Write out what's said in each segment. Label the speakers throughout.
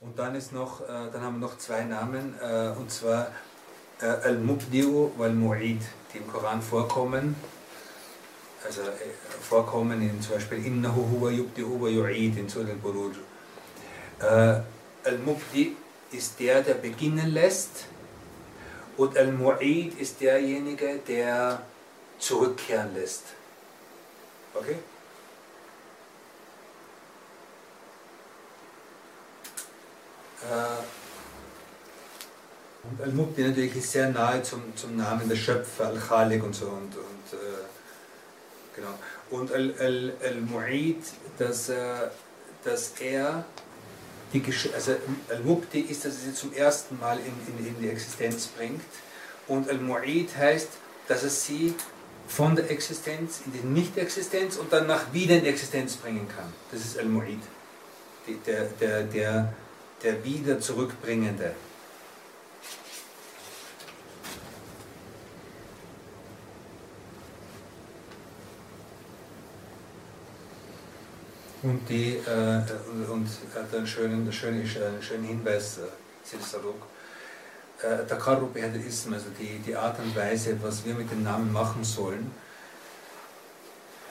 Speaker 1: Und dann ist noch, äh, dann haben wir noch zwei Namen, äh, und zwar äh, Al-Mubdi'u wal-Mu'id, die im Koran vorkommen. Also vorkommen in zum Beispiel Innahu huwa yubdi'u wa yu'id in Surah al-Buruj. Al-Mubdi ist der, der beginnen lässt und Al-Mu'id ist derjenige, der zurückkehren lässt. Okay? Äh, und Al-Mubdi natürlich ist sehr nahe zum, zum Namen der Schöpfer, Al-Khalik und so. Und, und, äh, genau. und Al-Mu'id, dass, äh, dass er, die, also Al-Mubdi ist, dass er sie zum ersten Mal in, in, in die Existenz bringt. Und Al-Mu'id heißt, dass er sie von der Existenz in die Nicht-Existenz und dann nach wieder in die Existenz bringen kann. Das ist Al-Mu'id. Der, der, der, der wieder zurückbringende. Und, die, äh, und hat einen schönen, schönen, schönen Hinweis, äh, Silsalog. Äh, der Karupehadaism, also die, die Art und Weise, was wir mit dem Namen machen sollen,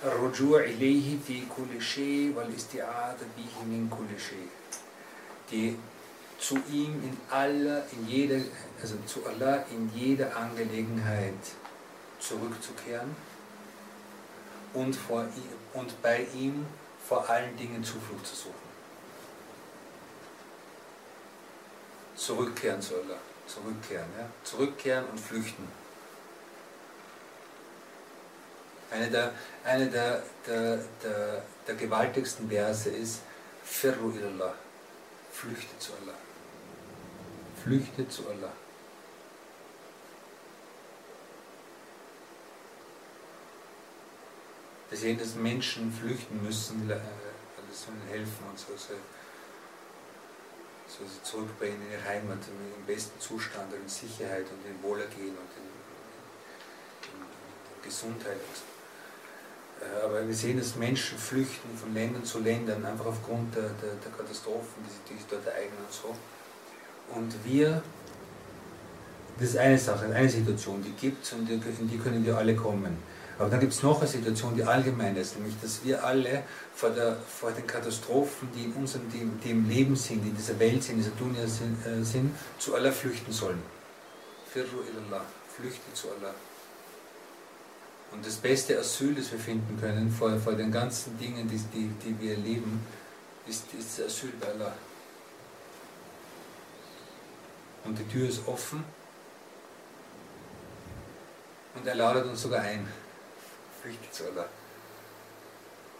Speaker 1: Rujur ilayhi fi kulli shay wal isti'ada bihi min kulli. Die zu ihm in aller, in jeder, also zu Allah in jeder Angelegenheit zurückzukehren und, vor ihm, und bei ihm vor allen Dingen Zuflucht zu suchen. Zurückkehren zu Allah. Zurückkehren, ja? Zurückkehren und flüchten. Eine der, eine der, der, der, der gewaltigsten Verse ist Firru ilallah. Flüchte zu Allah. Flüchte zu Allah. Wir sehen, dass Menschen flüchten müssen, äh, weil es ihnen helfen und so, so, sie zurückbringen in ihre Heimat im besten Zustand in Sicherheit und in Wohlergehen und in, in, in Gesundheit. Und so. Äh, Aber wir sehen, dass Menschen flüchten von Ländern zu Ländern, einfach aufgrund der, der, der Katastrophen, die sich, dort ereignen und so. Und wir, das ist eine Sache, eine Situation, die gibt es und in die können wir alle kommen. Aber dann gibt es noch eine Situation, die allgemein ist, nämlich dass wir alle vor, der, vor den Katastrophen, die in unserem die, die im Leben sind, die in dieser Welt sind, in dieser Dunya sind, äh, sind zu Allah flüchten sollen. Firru ilallah, flüchte zu Allah. Und das beste Asyl, das wir finden können vor, vor den ganzen Dingen, die, die, die wir erleben, ist, ist das Asyl bei Allah. Und die Tür ist offen und er ladet uns sogar ein. Flüchte zu Allah.